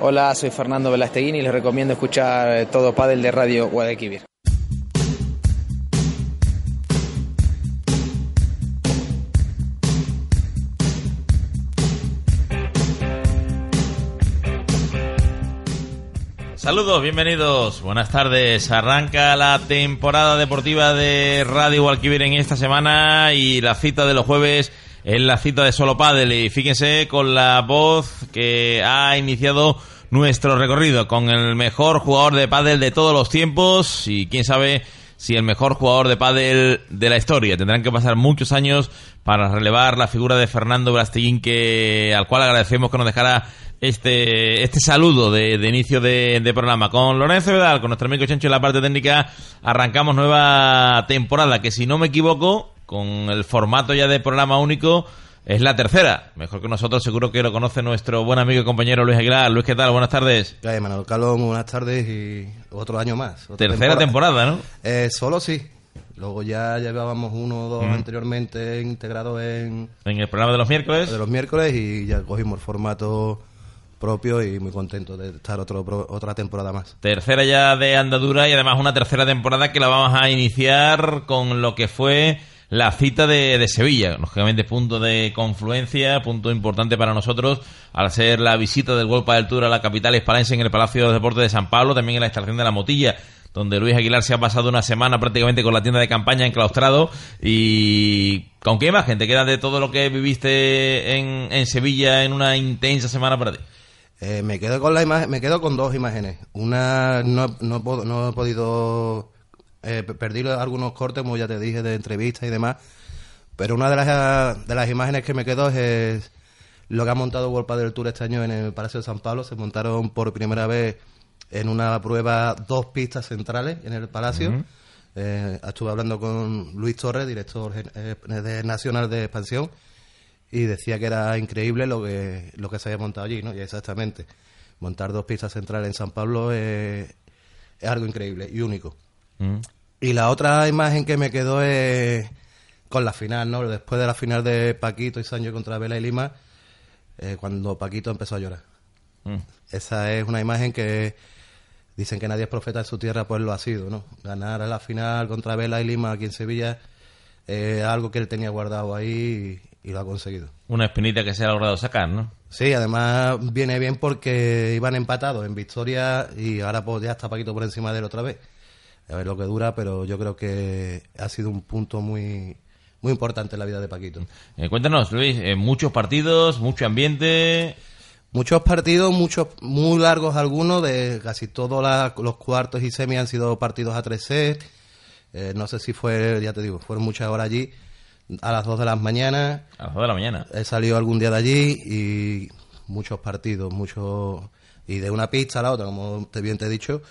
Hola, soy Fernando Velasteguín y les recomiendo escuchar todo Padel de Radio Guadalquivir. Saludos, bienvenidos, buenas tardes. Arranca la temporada deportiva de Radio Guadalquivir en esta semana y la cita de los jueves es la cita de Solo Padel. Y fíjense con la voz que ha iniciado nuestro recorrido con el mejor jugador de pádel de todos los tiempos y quién sabe si el mejor jugador de pádel de la historia. Tendrán que pasar muchos años para relevar la figura de Fernando Brastillín que al cual agradecemos que nos dejara este, este saludo de, inicio de, programa. Con Lorenzo Vedal, con nuestro amigo Chencho en la parte técnica, arrancamos nueva temporada, que si no me equivoco, con el formato ya de programa único, es la tercera. Mejor que nosotros, seguro que lo conoce nuestro buen amigo y compañero Luis Aguilar. Luis, ¿qué tal? Buenas tardes. ¿Qué Manuel Carlos, buenas tardes y otro año más. tercera temporada, ¿no? Eh, solo sí. Luego ya llevábamos uno o dos anteriormente integrados en... En el programa de los miércoles. De los miércoles y ya cogimos el formato propio y muy contento de estar otro, otra temporada más. Tercera ya de andadura y además una tercera temporada que la vamos a iniciar con lo que fue la cita de, de, Sevilla, lógicamente punto de confluencia, punto importante para nosotros, al ser la visita del Golpa del Tour a la capital hispalense en el Palacio de Deportes de San Pablo, también en la instalación de la Motilla, donde Luis Aguilar se ha pasado una semana prácticamente con la tienda de campaña enclaustrado y ¿con qué imagen te queda de todo lo que viviste en, en Sevilla en una intensa semana para ti? Eh, me quedo con la imagen, me quedo con dos imágenes. Una no, no, no he podido eh, perdí algunos cortes, como ya te dije, de entrevistas y demás. Pero una de las, de las imágenes que me quedó es lo que ha montado World del Tour este año en el Palacio de San Pablo. Se montaron por primera vez en una prueba dos pistas centrales en el Palacio. Eh, estuve hablando con Luis Torres, director eh, nacional de expansión, y decía que era increíble lo que, lo que se había montado allí, ¿no? Y exactamente, montar dos pistas centrales en San Pablo es algo increíble y único. Mm. Y la otra imagen que me quedó es con la final, ¿no? Después de la final de Paquito y Sancho contra Vela y Lima, eh, cuando Paquito empezó a llorar. Mm. Esa es una imagen que dicen que nadie es profeta en su tierra, pues lo ha sido, ¿no? Ganar a la final contra Vela y Lima aquí en Sevilla es algo que él tenía guardado ahí y, lo ha conseguido. Una espinita que se ha logrado sacar, ¿no? Sí, además viene bien porque iban empatados en victoria y ahora pues ya está Paquito por encima de él otra vez a ver lo que dura, pero yo creo que ha sido un punto muy muy importante en la vida de Paquito. Eh, cuéntanos, Luis, eh, muchos partidos, mucho ambiente. Muchos partidos, muchos muy largos algunos, de casi todos los cuartos y semis han sido partidos a tres sets. Eh, no sé si fue, ya te digo, fueron muchas horas allí, a las dos de la mañana. A las dos de la mañana. He salido algún día de allí y muchos partidos, muchos... Y de una pista a la otra, como te bien te he dicho,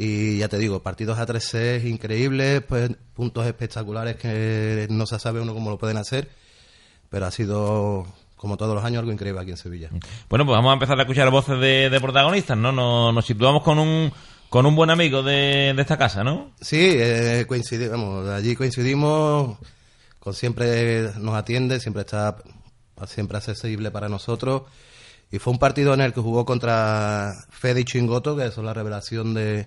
y ya te digo, partidos a 3 increíbles, pues puntos espectaculares que no se sabe uno cómo lo pueden hacer, pero ha sido como todos los años, algo increíble aquí en Sevilla. Bueno, pues vamos a empezar a escuchar voces de, protagonistas, ¿no? Nos, situamos con un, con un buen amigo de, esta casa, ¿no? Sí, eh, coincidimos, allí coincidimos, con siempre nos atiende, siempre está siempre accesible para nosotros. Y fue un partido en el que jugó contra Fede y Chingoto, que son la revelación de,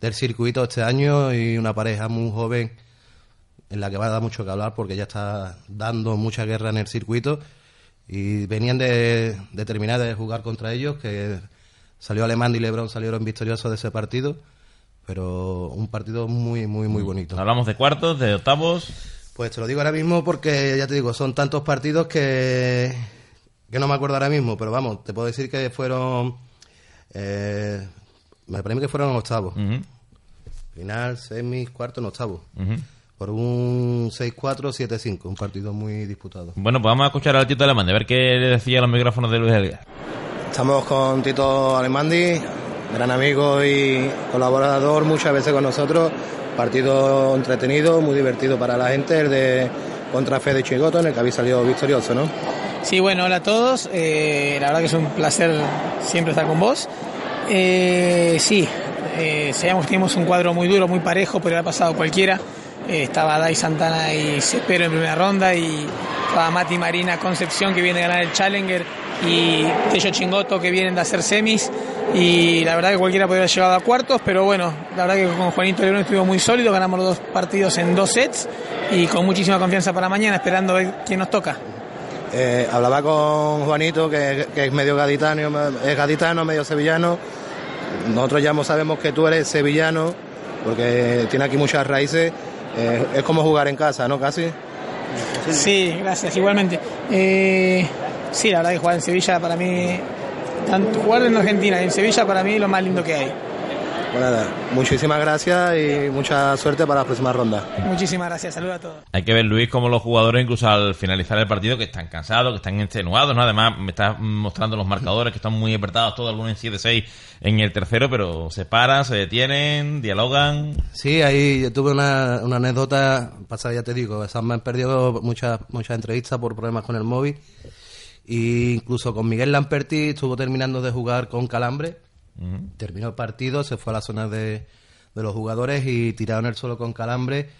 del circuito este año y una pareja muy joven en la que va a dar mucho que hablar porque ya está dando mucha guerra en el circuito y venían de, de terminar de jugar contra ellos que salió Alemán y Lebron salieron victoriosos de ese partido pero un partido muy muy muy bonito. Hablamos de cuartos de octavos. Pues te lo digo ahora mismo porque ya te digo son tantos partidos que que no me acuerdo ahora mismo pero vamos te puedo decir que fueron eh, me parece que fueron octavos. Final, semis, cuarto, en octavo. Por un 6-4, 7-5, un partido muy disputado. Bueno, pues vamos a escuchar al Tito Alemán, a ver qué le decía los micrófonos de Luis Elías. Estamos con Tito Alemandi, gran amigo y colaborador muchas veces con nosotros. Partido entretenido, muy divertido para la gente, el de contra Fede Chigoto, en el que habéis salido victorioso, ¿no? Sí, bueno, hola a todos. Eh, la verdad que es un placer siempre estar con vos. Eh, sí, eh, sabíamos que teníamos un cuadro muy duro, muy parejo, pero ha pasado cualquiera. Eh, estaba Dai Santana y Cepero en primera ronda y estaba Mati Marina Concepción que viene a ganar el Challenger y Tello Chingoto que vienen de hacer semis y la verdad que cualquiera podría haber llegado a cuartos, pero bueno, la verdad que con Juanito Lebrón estuvo muy sólido, ganamos los dos partidos en dos sets y con muchísima confianza para mañana, esperando ver quién nos toca. Eh, hablaba con Juanito, que, es medio gaditano, es gaditano, medio sevillano. Nosotros ya sabemos que tú eres sevillano, porque tiene aquí muchas raíces. Eh, es como jugar en casa, ¿no? Casi. Sí, gracias, igualmente. Eh, sí, la verdad que jugar en Sevilla para mí, jugar en Argentina y en Sevilla para mí es lo más lindo que hay. Pues nada, muchísimas gracias y mucha suerte para la próxima ronda. Muchísimas gracias, saludos a todos. Hay que ver, Luis, cómo los jugadores, incluso al finalizar el partido, que están cansados, que están extenuados, ¿no? Además, me estás mostrando los marcadores que están muy apretados, todos algunos en 7-6 en el tercero, pero se paran, se detienen, dialogan. Sí, ahí yo tuve una, una anécdota, pasa, ya te digo, me han perdido muchas, muchas entrevistas por problemas con el móvil. Y incluso con Miguel Lamperti estuvo terminando de jugar con calambre Terminó el partido, se fue a la zona de, de, los jugadores y tirado en el suelo con calambre.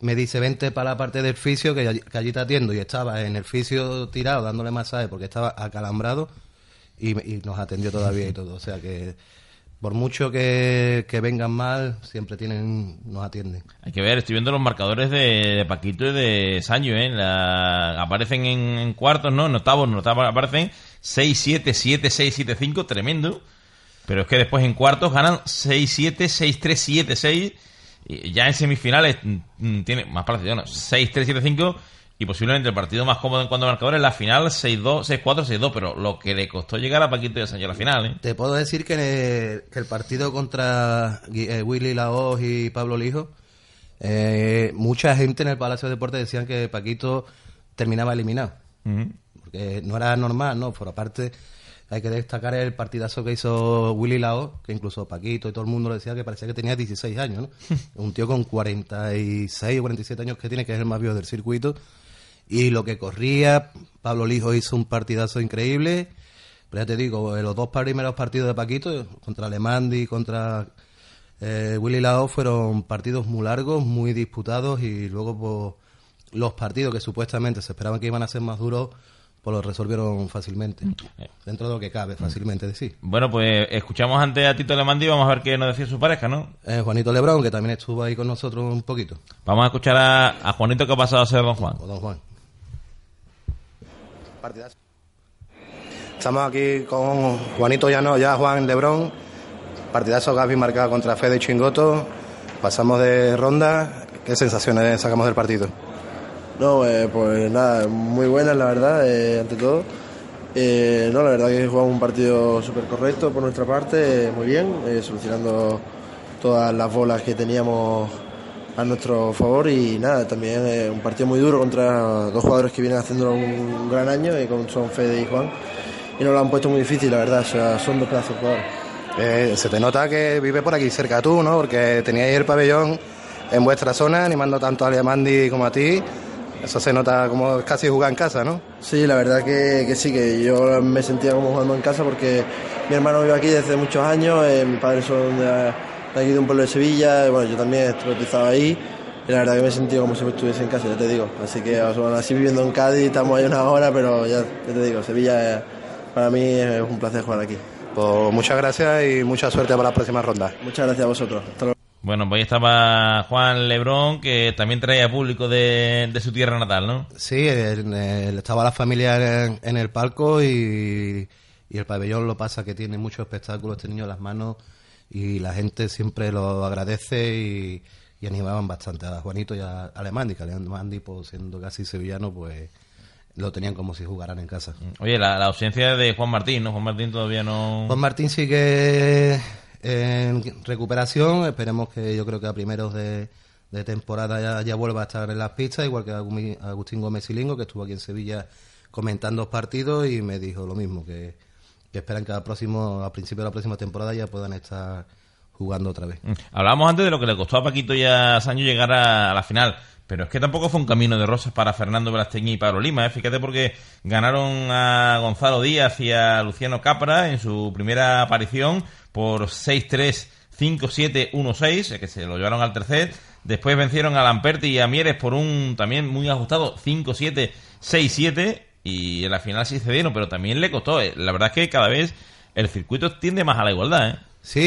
Me dice, vente para la parte del fisio, que, que allí te atiendo. Y estaba en el fisio tirado, dándole masaje porque estaba acalambrado y, y, nos atendió todavía y todo. O sea que por mucho que, que, vengan mal, siempre tienen nos atienden. Hay que ver, estoy viendo los marcadores de, de Paquito y de Sancho, ¿eh? La, aparecen en, en, cuartos, ¿no? En octavos, octavos aparecen 6-7, 7-6, 7-5, tremendo. Pero es que después en cuartos ganan 6-7, 6-3, 7-6. Y ya en semifinales mm, tiene más parecido, ¿no? 6-3, 7-5. Y posiblemente el partido más cómodo en cuanto a marcadores, la final 6-2, 6-4, 6-2. Pero lo que le costó llegar a Paquito de Sánchez a la final, ¿eh? Te puedo decir que, el, que el partido contra eh, Willy Laos y Pablo Lijo, eh, mucha gente en el Palacio de Deportes decían que Paquito terminaba eliminado. Uh -huh. Porque no era normal, ¿no? Por aparte hay que destacar el partidazo que hizo Willy Lao, que incluso Paquito y todo el mundo le decía que parecía que tenía 16 años, ¿no? Un tío con 46 o 47 años que tiene, que es el más viejo del circuito. Y lo que corría, Pablo Lijo hizo un partidazo increíble. Pero ya te digo, los dos primeros partidos de Paquito, contra Alemandi y contra eh, Willy Lao, fueron partidos muy largos, muy disputados y luego pues, los partidos que supuestamente se esperaban que iban a ser más duros, pues lo resolvieron fácilmente. Dentro de lo que cabe, fácilmente decir. Bueno, pues escuchamos antes a Tito Lemandi y vamos a ver qué nos decía su pareja, ¿no? Eh, Juanito Lebrón, que también estuvo ahí con nosotros un poquito. Vamos a escuchar a, a Juanito que ha pasado a ser Don Juan. O Don Juan. Partidazo. Estamos aquí con Juanito ya no, ya Juan Lebrón. Partidazo Gaby marcado contra Fede Chingoto. Pasamos de ronda. ¿Qué sensaciones sacamos del partido? No, eh, pues nada, muy buenas la verdad, eh, ante todo. Eh, no, la verdad que jugamos un partido súper correcto por nuestra parte, muy bien, solucionando todas las bolas que teníamos a nuestro favor y nada, también un partido muy duro contra dos jugadores que vienen haciendo un gran año, y con son Fede y Juan, y nos lo han puesto muy difícil, la verdad, o sea, son dos pedazos de jugadores. se te nota que vive por aquí cerca tú, ¿no? Porque teníais el pabellón en vuestra zona, animando tanto a Alemandi como a ti. Eso se nota como casi jugar en casa, ¿no? Sí, la verdad que, que, sí, que yo me sentía como jugando en casa porque mi hermano vive aquí desde muchos años, eh, mis padres son de, de, aquí de un pueblo de Sevilla, y, bueno, yo también bautizado ahí, y la verdad que me he sentido como si estuviese en casa, ya te digo. Así que bueno, así viviendo en Cádiz, estamos ahí una hora, pero ya, ya te digo, Sevilla eh, para mí es un placer jugar aquí. Pues muchas gracias y mucha suerte para la próxima ronda. Muchas gracias a vosotros. Hasta luego. Bueno, pues ahí estaba Juan Lebrón, que también traía público de, de su tierra natal, ¿no? Sí, él estaba la familia en, en el palco y, y, el pabellón lo pasa que tiene muchos espectáculos, este niño en las manos y la gente siempre lo agradece y, y animaban bastante a Juanito y a Alemandi, que Alemandi, pues siendo casi sevillano, pues lo tenían como si jugaran en casa. Oye, la, la ausencia de Juan Martín, ¿no? Juan Martín todavía no... Juan Martín sigue en recuperación. Esperemos que yo creo que a primeros de, temporada ya, vuelva a estar en las pistas, igual que Agustín Gómez Silingo, que estuvo aquí en Sevilla comentando partidos y me dijo lo mismo, que, esperan que al próximo, a principio de la próxima temporada ya puedan estar jugando otra vez. Mm. Hablábamos antes de lo que le costó a Paquito y a Sancho llegar a, la final. Pero es que tampoco fue un camino de rosas para Fernando Velastegui y Pablo Lima. ¿eh? Fíjate porque ganaron a Gonzalo Díaz y a Luciano Capra en su primera aparición por 6-3, 5-7, 1-6, que se lo llevaron al tercer. Después vencieron a Lamperti y a Mieres por un también muy ajustado 5-7, 6-7. Y en la final sí cedieron, pero también le costó. ¿eh? La verdad es que cada vez el circuito tiende más a la igualdad. ¿eh? Sí,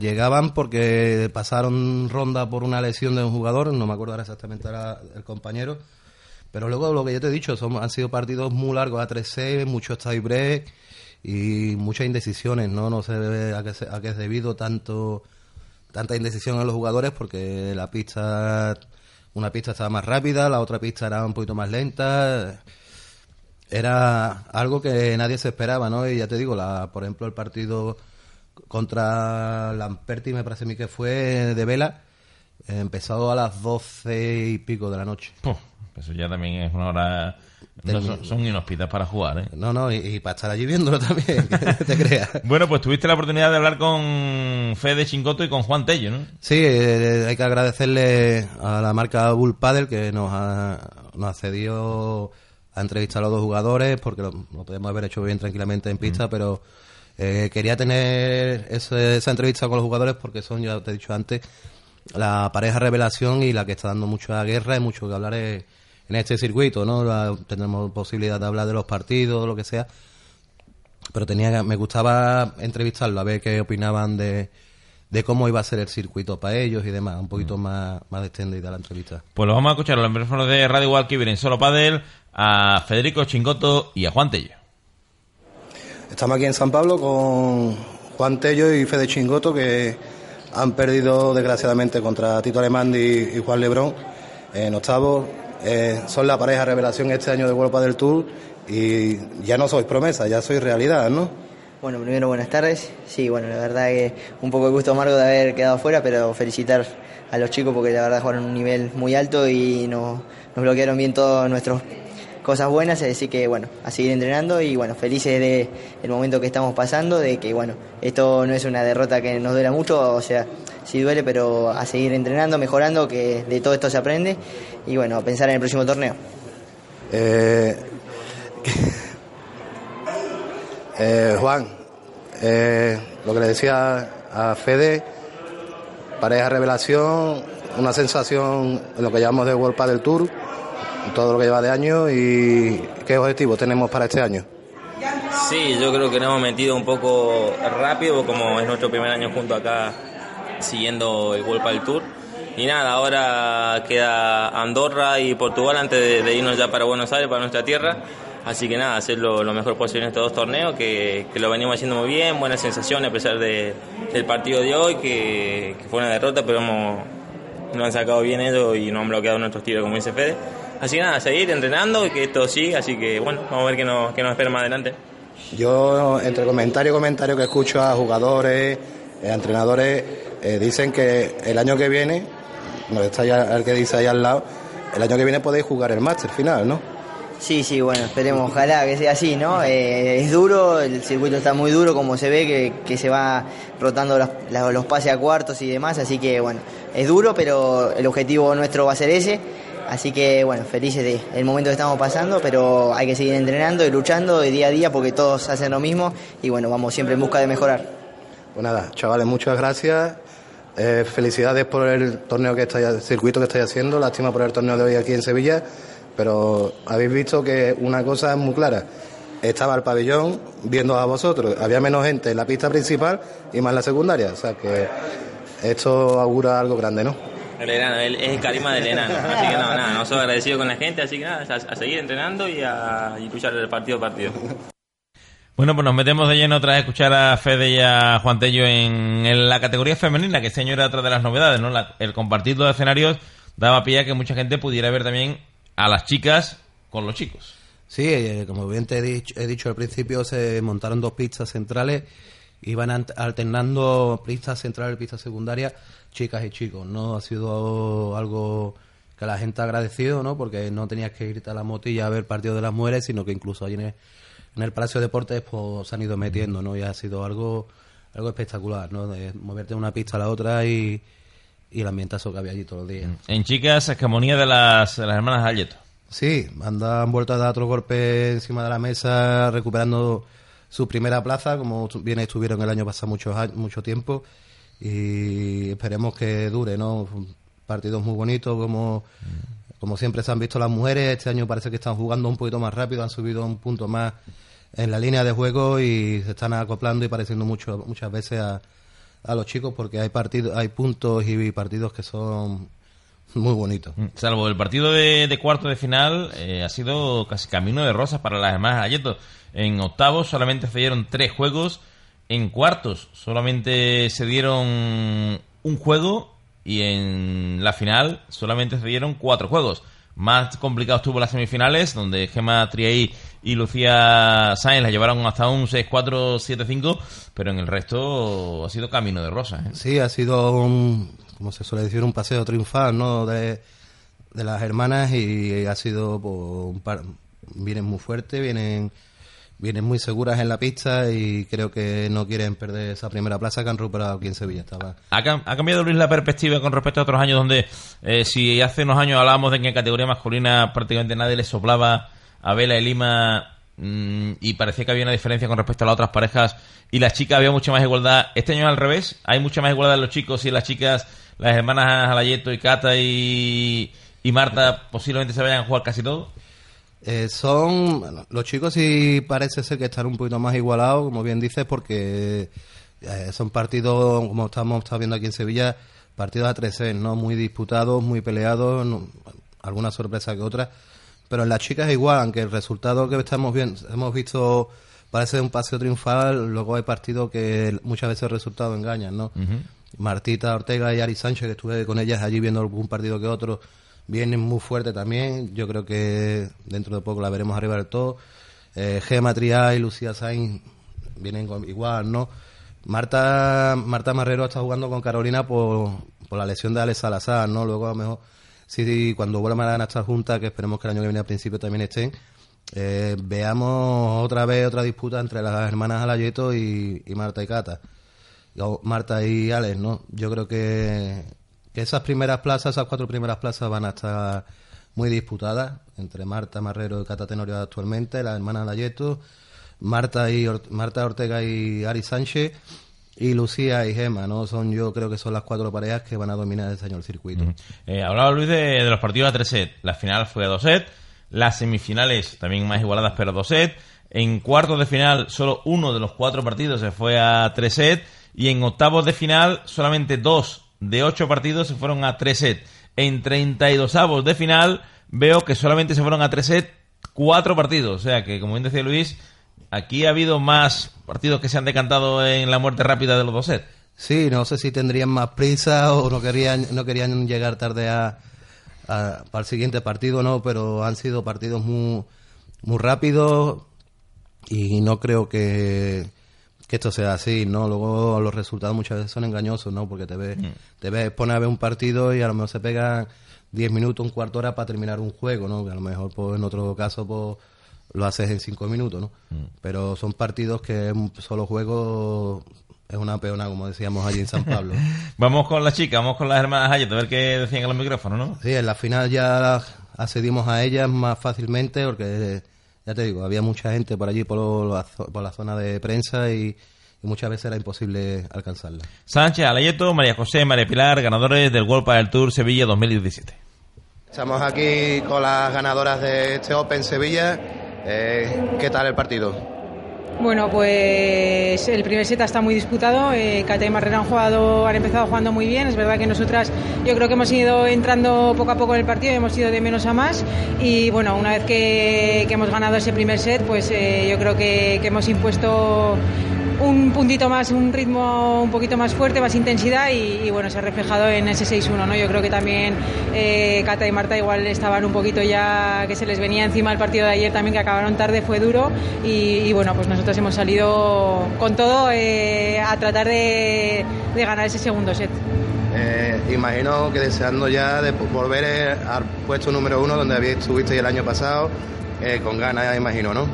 llegaban porque pasaron ronda por una lesión de un jugador, no me acuerdo ahora exactamente el compañero, pero luego lo que yo te he dicho, son, han sido partidos muy largos a 3-6, muchos tiebreak y muchas indecisiones, ¿no? No sé a qué, a es debido tanto tanta indecisión en los jugadores porque la pista una pista estaba más rápida, la otra pista era un poquito más lenta. Era algo que nadie se esperaba, ¿no? Y ya te digo, la, por ejemplo, el partido contra Lamperti, me parece a mí que fue de vela, empezado a las doce y pico de la noche. Eso ya también es una hora... son, inhóspitas para jugar, ¿eh? No, no, y, para estar allí viéndolo también, que te creas. bueno, pues tuviste la oportunidad de hablar con Fede Chingoto y con Juan Tello, ¿no? Sí, eh, hay que agradecerle a la marca Bull Paddle que nos ha, nos ha cedido a entrevistar a los dos jugadores, porque lo, podemos haber hecho bien tranquilamente en pista, pero eh, quería tener esa entrevista con los jugadores porque son, ya te he dicho antes, la pareja revelación y la que está dando mucha guerra y mucho que hablar en este circuito, ¿no? tenemos posibilidad de hablar de los partidos, lo que sea, pero tenía me gustaba entrevistarlo, a ver qué opinaban de, de cómo iba a ser el circuito para ellos y demás, un poquito más, más extendida la entrevista. Pues lo vamos a escuchar a los micrófonos de Radio Walkiver en Solo Padel, a Federico Chingoto y a Juan Tello. Estamos aquí en San Pablo con Juan Tello y Fede Chingoto que han perdido desgraciadamente contra Tito Alemán y, Juan Lebrón en octavos. Eh, son la pareja revelación este año de World del Tour y ya no sois promesa, ya sois realidad, ¿no? Bueno, primero buenas tardes. Sí, bueno, la verdad que un poco de gusto amargo de haber quedado fuera, pero felicitar a los chicos porque la verdad jugaron un nivel muy alto y nos, nos bloquearon bien todos nuestros cosas buenas, decir que bueno, a seguir entrenando y bueno, felices de el momento que estamos pasando, de que bueno, esto no es una derrota que nos duela mucho, o sea, sí duele, pero a seguir entrenando, mejorando, que de todo esto se aprende y bueno, a pensar en el próximo torneo. Eh, eh, Juan, eh, lo que le decía a Fede, pareja revelación, una sensación en lo que llamamos de World del Tour todo lo que lleva de año y qué objetivo tenemos para este año. Sí, yo creo que nos hemos metido un poco rápido, como es nuestro primer año junto acá siguiendo el World del Tour. Y nada, ahora queda Andorra y Portugal antes de, irnos ya para Buenos Aires, para nuestra tierra. Así que nada, hacer lo, mejor posible en estos dos torneos, que, lo venimos haciendo muy bien, buenas sensaciones a pesar de, del partido de hoy, que, fue una derrota, pero hemos, nos han sacado bien ellos y nos han bloqueado nuestros tiros, como dice Fede. Así que nada, seguir entrenando y que esto siga, así que bueno, vamos a ver qué nos, qué nos espera más adelante. Yo, entre comentario y comentario que escucho a jugadores, a eh, entrenadores, eh, dicen que el año que viene, no está ya el que dice ahí al lado, el año que viene podéis jugar el máster final, ¿no? Sí, sí, bueno, esperemos, ojalá que sea así, ¿no? Eh, es duro, el circuito está muy duro, como se ve, que, que se va rotando los, los pases a cuartos y demás, así que bueno, es duro, pero el objetivo nuestro va a ser ese Así que bueno, felices de el momento que estamos pasando, pero hay que seguir entrenando y luchando de día a día porque todos hacen lo mismo y bueno, vamos siempre en busca de mejorar. Pues nada, chavales, muchas gracias. Eh, felicidades por el torneo que estáis, el circuito que estáis haciendo. Lástima por el torneo de hoy aquí en Sevilla, pero habéis visto que una cosa es muy clara. Estaba el pabellón viendo a vosotros. Había menos gente en la pista principal y más en la secundaria. O sea que esto augura algo grande, ¿no? El enano, es el carisma del enano. Así que no, nada, no soy agradecido con la gente, así que nada, a, seguir entrenando y a luchar el partido a partido. Bueno, pues nos metemos de lleno otra vez a escuchar a Fede y a Juan Tello en, la categoría femenina, que este año era otra de las novedades, ¿no? el compartir los escenarios daba pie a que mucha gente pudiera ver también a las chicas con los chicos. Sí, eh, como bien te he dicho, he dicho al principio, se montaron dos pistas centrales, iban alternando pistas centrales y pistas secundarias chicas y chicos, ¿no? Ha sido algo que la gente ha agradecido, ¿no? Porque no tenías que irte a la motilla a ver partido de las mujeres, sino que incluso hay en en el Palacio de Deportes pues se han ido metiendo, ¿no? Y ha sido algo algo espectacular, ¿no? De moverte de una pista a la otra y, y el ambientazo que había allí todos los días. En chicas, escamonía de las, de las hermanas Ayeto. Sí, han, han vuelto a dar otro golpe encima de la mesa, recuperando su primera plaza, como bien estuvieron el año pasado mucho, mucho tiempo, esperemos que dure, ¿no? Partidos muy bonitos, como, como siempre se han visto las mujeres, este año parece que están jugando un poquito más rápido, han subido un punto más en la línea de juego y se están acoplando y pareciendo mucho, muchas veces a, a los chicos porque hay partidos, hay puntos y partidos que son muy bonitos. Mm, salvo el partido de, de cuarto de final, eh, ha sido casi camino de rosas para las demás Ayeto. En octavos solamente se dieron tres juegos, en cuartos solamente se dieron un juego y en la final solamente se dieron cuatro juegos. Más complicado estuvo las semifinales, donde Gemma Triay y Lucía Sáenz la llevaron hasta un 6-4, 7-5, pero en el resto ha sido camino de rosa. ¿eh? Sí, ha sido un, como se suele decir, un paseo triunfal, ¿no? De, las hermanas y ha sido pues, un par, vienen muy fuertes, vienen vienen muy seguras en la pista y creo que no quieren perder esa primera plaza que han recuperado aquí en Sevilla. Estaba... ¿Ha, cambiado, Luis, la perspectiva con respecto a otros años donde eh, si hace unos años hablábamos de que en categoría masculina prácticamente nadie le soplaba a Vela y Lima mm, y parecía que había una diferencia con respecto a las otras parejas y las chicas había mucha más igualdad. Este año al revés, hay mucha más igualdad en los chicos y las chicas, las hermanas Alayeto y Cata y, y Marta posiblemente se vayan a jugar casi todo. Eh, son los chicos sí parece ser que están un poquito más igualados, como bien dices, porque eh, son partidos, como estamos viendo aquí en Sevilla, partidos a 3 ¿no? Muy disputados, muy peleados, alguna sorpresa que otra. Pero en las chicas igual, aunque el resultado que estamos viendo, hemos visto parece un paseo triunfal, luego hay partidos que muchas veces el resultado engañan, ¿no? Martita Ortega y Ari Sánchez, que estuve con ellas allí viendo algún partido que otro, vienen muy fuerte también. Yo creo que dentro de poco la veremos arriba del todo. Eh, Gema y Lucía Sainz vienen igual, ¿no? Marta Marta Marrero está jugando con Carolina por, por la lesión de Alex Salazar, ¿no? Luego a lo mejor, si cuando vuelvan a estar juntas, que esperemos que el año que viene al principio también estén, eh, veamos otra vez otra disputa entre las hermanas Alayeto y, y Marta y Cata. Marta y Alex, ¿no? Yo creo que que esas primeras plazas, esas cuatro primeras plazas van a estar muy disputadas entre Marta Marrero y Cata Tenorio actualmente, la hermana Layeto, Marta y Marta Ortega y Ari Sánchez y Lucía y Gema, ¿no? Son yo creo que son las cuatro parejas que van a dominar este año el circuito. Eh, hablaba Luis de, los partidos a tres sets. La final fue a dos sets, las semifinales también más igualadas pero a dos sets. En cuartos de final solo uno de los cuatro partidos se fue a tres sets y en octavos de final solamente dos de ocho partidos se fueron a tres sets. En 32 avos de final veo que solamente se fueron a tres sets cuatro partidos. O sea que, como bien decía Luis, aquí ha habido más partidos que se han decantado en la muerte rápida de los dos sets. Sí, no sé si tendrían más prisa o no querían, no querían llegar tarde a, para el siguiente partido, no, pero han sido partidos muy, muy rápidos y no creo que que esto sea así, ¿no? Luego los resultados muchas veces son engañosos, ¿no? Porque te ves, mm. te ves poner a ver un partido y a lo mejor se pegan 10 minutos, un cuarto hora para terminar un juego, ¿no? Que a lo mejor pues, en otro caso pues, lo haces en 5 minutos, ¿no? Mm. Pero son partidos que un solo juego es una peona, como decíamos allí en San Pablo. vamos con las chicas, vamos con las hermanas Hayet, a ver qué decían en los micrófonos, ¿no? Sí, en la final ya accedimos a ellas más fácilmente porque ya te digo, había mucha gente por allí, por la, por la zona de prensa y, muchas veces era imposible alcanzarla. Sánchez, Alayeto, María José, María Pilar, ganadores del World del Tour Sevilla 2017. Estamos aquí con las ganadoras de este Open Sevilla. Eh, ¿Qué tal el partido? Bueno, pues el primer set está muy disputado. Eh, y Marrera han, jugado, han empezado jugando muy bien. Es verdad que nosotras, yo creo que hemos ido entrando poco a poco en el partido, hemos ido de menos a más. Y bueno, una vez que, hemos ganado ese primer set, pues eh, yo creo que hemos impuesto un puntito más, un ritmo un poquito más fuerte, más intensidad y, bueno, se ha reflejado en ese 6-1, ¿no? Yo creo que también eh, Cata y Marta igual estaban un poquito ya que se les venía encima el partido de ayer también que acabaron tarde, fue duro y, bueno, pues nosotros hemos salido con todo eh, a tratar de, ganar ese segundo set. Eh, imagino que deseando ya de volver al puesto número uno donde había estuviste el año pasado, con ganas, imagino, ¿no?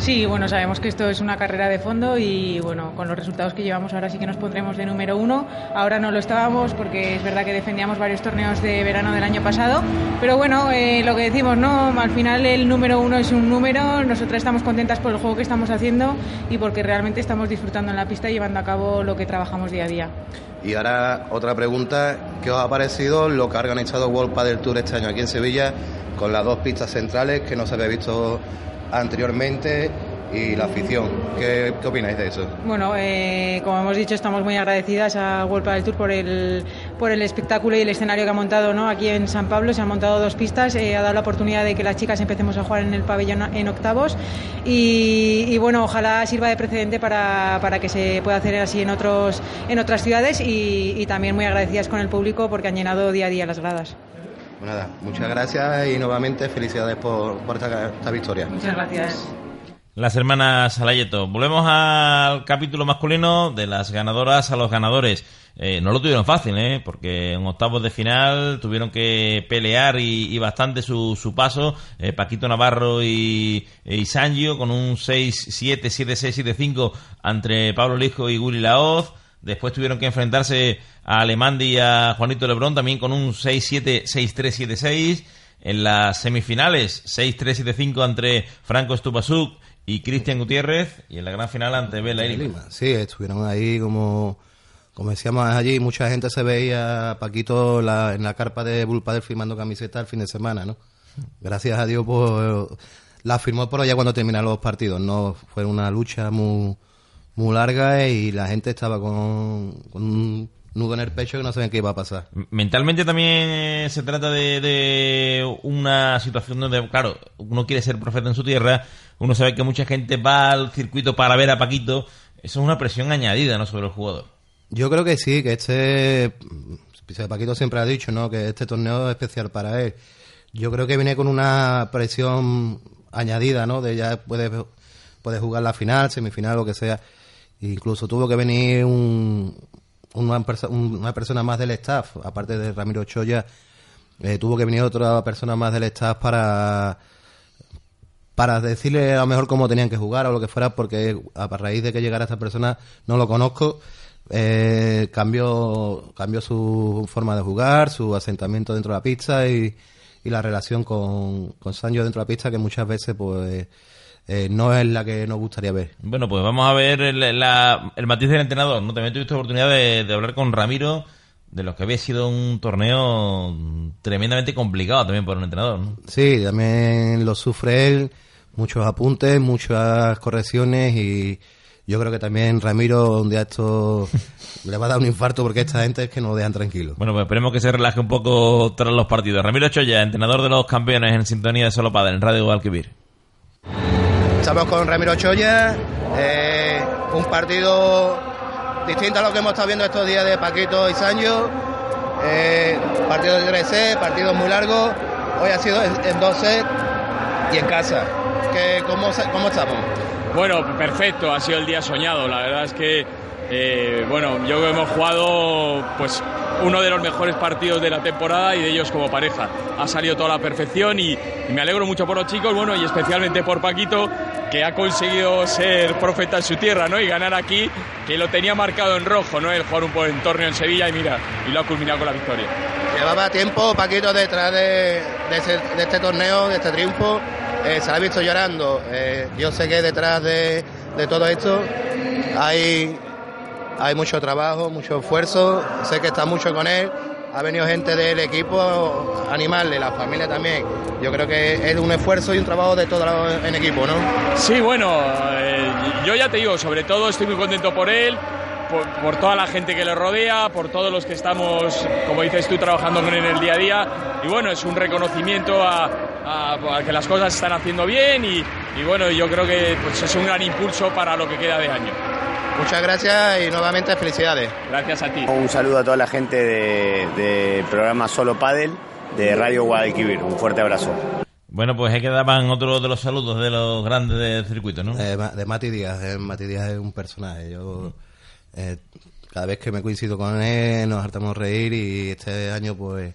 Sí, bueno, sabemos que esto es una carrera de fondo y bueno, con los resultados que llevamos ahora sí que nos pondremos de número uno. Ahora no lo estábamos porque es verdad que defendíamos varios torneos de verano del año pasado, pero bueno, eh, lo que decimos, ¿no? Al final el número uno es un número, nosotras estamos contentas por el juego que estamos haciendo y porque realmente estamos disfrutando en la pista y llevando a cabo lo que trabajamos día a día. Y ahora otra pregunta, ¿qué os ha parecido lo que ha organizado World Padel Tour este año aquí en Sevilla con las dos pistas centrales que no se había visto anteriormente y la afición. ¿Qué, opináis de eso? Bueno, eh, como hemos dicho, estamos muy agradecidas a World del Tour por el, por el espectáculo y el escenario que ha montado ¿no? aquí en San Pablo. Se han montado dos pistas, eh, ha dado la oportunidad de que las chicas empecemos a jugar en el pabellón en octavos y, y bueno, ojalá sirva de precedente para, para, que se pueda hacer así en, otros, en otras ciudades y, y también muy agradecidas con el público porque han llenado día a día las gradas. Pues nada, muchas gracias y nuevamente felicidades por, por esta, esta, victoria. Muchas gracias. Las hermanas Salayeto. Volvemos al capítulo masculino de las ganadoras a los ganadores. Eh, no lo tuvieron fácil, ¿eh? porque en octavos de final tuvieron que pelear y, y bastante su, su paso. Eh, Paquito Navarro y, y Sangio con un 6-7, 7-6, 7-5 entre Pablo Lijo y Guri Laoz. Después tuvieron que enfrentarse a Alemandi y a Juanito Lebrón también con un 6-7, 6-3, 7-6. En las semifinales, 6-3, 7-5 entre Franco Estupasuk y Cristian Gutiérrez. Y en la gran final ante Bela y Lima. Sí, estuvieron ahí como, como decíamos allí. Mucha gente se veía a Paquito la, en la carpa de Bullpadel firmando camiseta el fin de semana, ¿no? Gracias a Dios, pues la firmó por allá cuando terminaron los partidos. No fue una lucha muy muy larga y la gente estaba con, con, un nudo en el pecho que no sabían qué iba a pasar. Mentalmente también se trata de, de, una situación donde, claro, uno quiere ser profeta en su tierra, uno sabe que mucha gente va al circuito para ver a Paquito, eso es una presión añadida ¿no? sobre el jugador. Yo creo que sí, que este, Paquito siempre ha dicho, ¿no? que este torneo es especial para él. Yo creo que viene con una presión añadida, ¿no? De ya puede, puede jugar la final, semifinal, lo que sea Incluso tuvo que venir un, una, una, persona más del staff, aparte de Ramiro Choya, eh, tuvo que venir otra persona más del staff para para decirle a lo mejor cómo tenían que jugar o lo que fuera, porque a raíz de que llegara esta persona, no lo conozco, eh, cambió, cambió su forma de jugar, su asentamiento dentro de la pista y, y la relación con, con Sancho dentro de la pista, que muchas veces pues eh, no es la que nos gustaría ver. Bueno, pues vamos a ver el, la, el matiz del entrenador. ¿no? También tuviste oportunidad de, de, hablar con Ramiro de lo que había sido un torneo tremendamente complicado también para un entrenador. ¿no? Sí, también lo sufre él, muchos apuntes, muchas correcciones y yo creo que también Ramiro un día esto le va a dar un infarto porque esta gente es que no lo dejan tranquilo. Bueno, pues esperemos que se relaje un poco tras los partidos. Ramiro Choya, entrenador de los campeones en sintonía de Solo Padre en Radio Guadalquivir. Estamos con Ramiro Choya, eh, un partido distinto a lo que hemos estado viendo estos días de Paquito y Sancho. Eh, partido de 3 partido muy largo. Hoy ha sido en 2 sets y en casa. ¿Qué, cómo, ¿Cómo estamos? Bueno, perfecto, ha sido el día soñado. La verdad es que, eh, bueno, yo creo que hemos jugado pues uno de los mejores partidos de la temporada y de ellos como pareja. Ha salido toda la perfección y, me alegro mucho por los chicos, bueno, y especialmente por Paquito, que ha conseguido ser profeta en su tierra, ¿no? Y ganar aquí, que lo tenía marcado en rojo, ¿no? El jugar un buen torneo en Sevilla y mira, y lo ha culminado con la victoria. Llevaba tiempo Paquito detrás de este torneo, de este triunfo. Eh, se la ha visto llorando. Eh, yo sé que detrás de, de todo esto hay hay mucho trabajo, mucho esfuerzo, sé que está mucho con él, ha venido gente del equipo animal, de la familia también. Yo creo que es un esfuerzo y un trabajo de todo en equipo, ¿no? Sí, bueno, eh, yo ya te digo, sobre todo estoy muy contento por él, por, toda la gente que le rodea, por todos los que estamos, como dices tú, trabajando con él en el día a día. Y bueno, es un reconocimiento a, a, a que las cosas se están haciendo bien y, y bueno, yo creo que pues, es un gran impulso para lo que queda de año. Muchas gracias y nuevamente felicidades. Gracias a ti. Un saludo a toda la gente del de programa Solo Padel de Radio Guadalquivir. Un fuerte abrazo. Bueno, pues ahí quedaban otros de los saludos de los grandes del circuito, ¿no? Eh, de Mati Díaz. Eh, Mati Díaz es un personaje. Yo eh, cada vez que me coincido con él nos hartamos reír y este año pues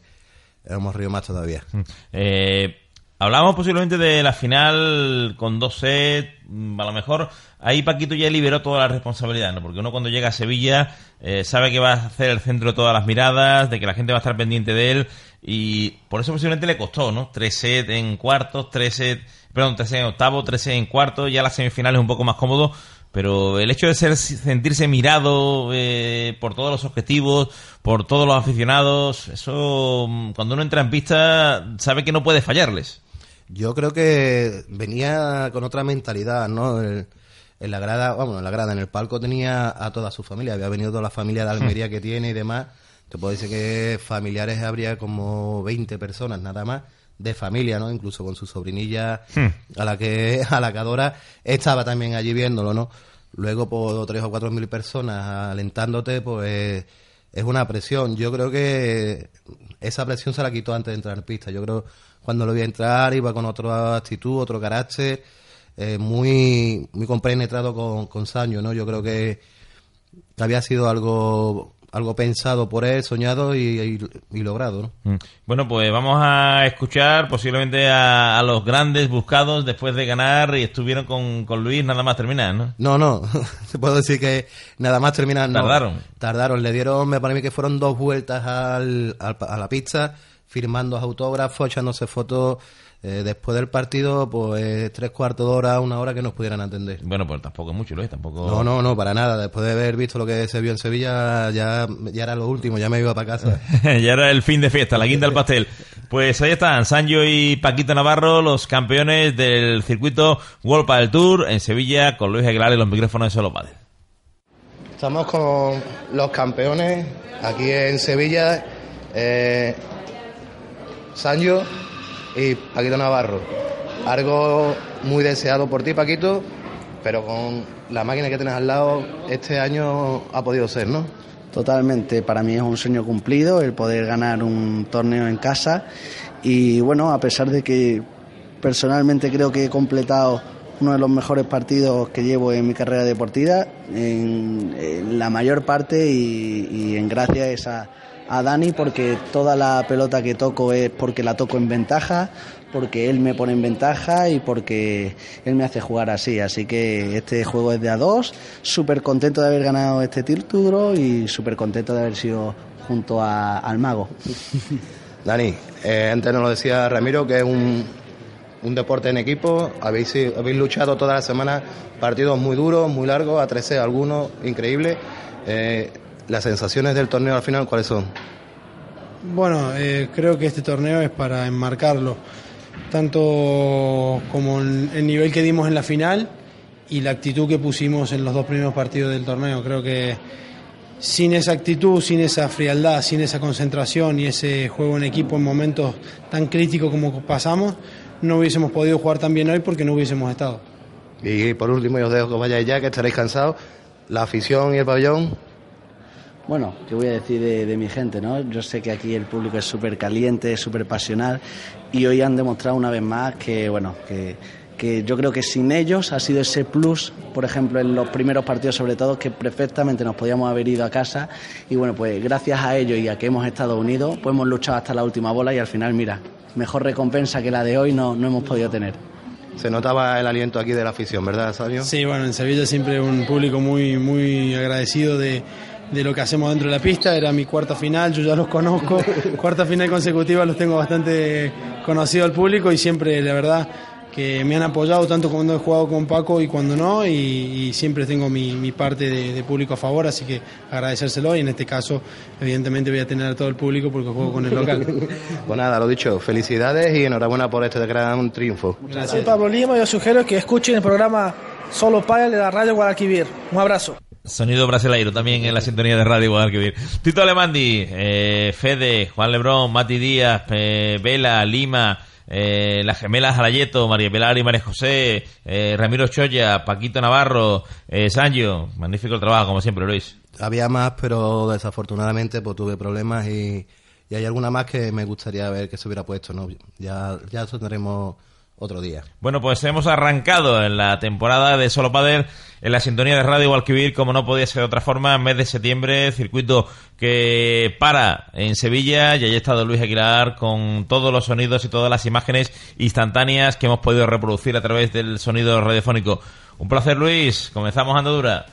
hemos reído más todavía. Eh, Hablamos posiblemente de la final con dos sets, mm, a lo mejor ahí Paquito ya liberó toda la responsabilidad, ¿no? Porque uno cuando llega a Sevilla eh, sabe que va a hacer el centro de todas las miradas, de que la gente va a estar pendiente de él y por eso posiblemente le costó, ¿no? Tres sets en cuartos, tres sets, perdón, tres sets en octavo, tres sets en cuartos, ya las semifinales un poco más cómodo, pero el hecho de ser sentirse mirado eh, por todos los objetivos, por todos los aficionados, eso mm, cuando uno entra en pista sabe que no puede fallarles. Yo creo que venía con otra mentalidad, ¿no? en la grada, vamos, en la grada, en el palco tenía a toda su familia, había venido toda la familia de Almería que tiene y demás. Te puedo decir que familiares habría como 20 personas nada más de familia, ¿no? Incluso con su sobrinilla a la que a la que adora estaba también allí viéndolo, ¿no? Luego por tres o cuatro mil personas alentándote, pues es una presión. Yo creo que esa presión se la quitó antes de entrar en pista. Yo creo cuando lo vi entrar iba con otra actitud, otro carácter, eh, muy muy compenetrado con, con Saño, ¿no? Yo creo que había sido algo algo pensado por él, soñado y, logrado. ¿no? Mm. Bueno, pues vamos a escuchar posiblemente a, los grandes buscados después de ganar y estuvieron con, con Luis nada más terminar, ¿no? No, no, se puedo decir que nada más terminar. Tardaron. tardaron, le dieron, me parece que fueron dos vueltas al, a la pista, firmando autógrafos, echándose fotos eh, después del partido, pues tres cuartos de hora, una hora que nos pudieran atender. Bueno, pues tampoco es mucho, Luis, tampoco... No, no, no, para nada. Después de haber visto lo que se vio en Sevilla, ya, ya era lo último, ya me iba para casa. ya era el fin de fiesta, la quinta del pastel. Pues ahí están, Sancho y Paquito Navarro, los campeones del circuito World Padel Tour en Sevilla, con Luis Aguilar y los micrófonos de Solo Padel. Estamos con los campeones aquí en Sevilla. Eh, Sancho y Paquito Navarro. Algo muy deseado por ti, Paquito, pero con la máquina que tienes al lado, este año ha podido ser, ¿no? Totalmente, para mí es un sueño cumplido el poder ganar un torneo en casa y bueno, a pesar de que personalmente creo que he completado uno de los mejores partidos que llevo en mi carrera deportiva, en, la mayor parte y, y en gracias a a Dani porque toda la pelota que toco es porque la toco en ventaja, porque él me pone en ventaja y porque él me hace jugar así. Así que este juego es de a dos. Súper contento de haber ganado este título y súper contento de haber sido junto al mago. Dani, eh, antes nos lo decía Ramiro que es un, un deporte en equipo. Habéis, habéis luchado toda la semana partidos muy duros, muy largos, a 13 algunos, increíble. Eh, ¿Las sensaciones del torneo al final cuáles son? Bueno, eh, creo que este torneo es para enmarcarlo, tanto como el nivel que dimos en la final y la actitud que pusimos en los dos primeros partidos del torneo. Creo que sin esa actitud, sin esa frialdad, sin esa concentración y ese juego en equipo en momentos tan críticos como pasamos, no hubiésemos podido jugar tan bien hoy porque no hubiésemos estado. Y por último, yo os dejo que vayáis ya, que estaréis cansados. La afición y el pabellón, bueno, ¿qué voy a decir de, mi gente? ¿no? Yo sé que aquí el público es súper caliente, súper pasional y hoy han demostrado una vez más que, bueno, que, que yo creo que sin ellos ha sido ese plus, por ejemplo, en los primeros partidos sobre todo, que perfectamente nos podíamos haber ido a casa y bueno, pues gracias a ellos y a que hemos estado unidos, pues hemos luchado hasta la última bola y al final, mira, mejor recompensa que la de hoy no, no hemos podido tener. Se notaba el aliento aquí de la afición, ¿verdad, Sabio? Sí, bueno, en Sevilla siempre un público muy, muy agradecido de de lo que hacemos dentro de la pista. Era mi cuarta final, yo ya los conozco. cuarta final consecutiva los tengo bastante conocido al público y siempre, la verdad, que me han apoyado tanto cuando he jugado con Paco y cuando no, y, siempre tengo mi, parte de, público a favor, así que agradecérselo y en este caso, evidentemente, voy a tener a todo el público porque juego con el local. pues nada, lo dicho, felicidades y enhorabuena por este gran triunfo. Gracias. Soy Pablo Lima, yo sugiero que escuchen el programa Solo Paya de la Radio Guadalquivir. Un abrazo. Sonido brasileiro también en la sintonía de Radio Guadalquivir. Tito Alemandi, eh, Fede, Juan Lebrón, Mati Díaz, eh, Vela, Lima, eh, las gemelas Arayeto, María Pilar María José, eh, Ramiro Choya, Paquito Navarro, eh, Sancho. Magnífico el trabajo, como siempre, Luis. Había más, pero desafortunadamente pues, tuve problemas y, y hay alguna más que me gustaría ver que se hubiera puesto. ¿no? Ya, ya eso tendremos otro día. Bueno, pues hemos arrancado en la temporada de Solo Padel en la sintonía de Radio Guadalquivir, como no podía ser de otra forma, mes de septiembre, circuito que para en Sevilla y allí ha estado Luis Aguilar con todos los sonidos y todas las imágenes instantáneas que hemos podido reproducir a través del sonido radiofónico. Un placer, Luis. Comenzamos andadura.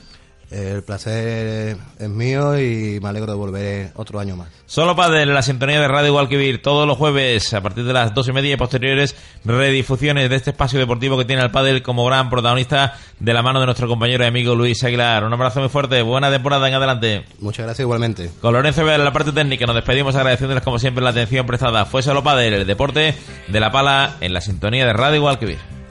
El placer es mío y me alegro de volver otro año más. Solo Padel, la sintonía de Radio Guadalquivir, todos los jueves a partir de las dos y media y posteriores redifusiones de este espacio deportivo que tiene el Padel como gran protagonista de la mano de nuestro compañero y amigo Luis Aguilar. Un abrazo muy fuerte, buena temporada en adelante. Muchas gracias igualmente. Con Lorenzo Vélez, la parte técnica, nos despedimos agradeciéndoles como siempre la atención prestada. Fue Solo Padel, el deporte de la pala en la sintonía de Radio Guadalquivir.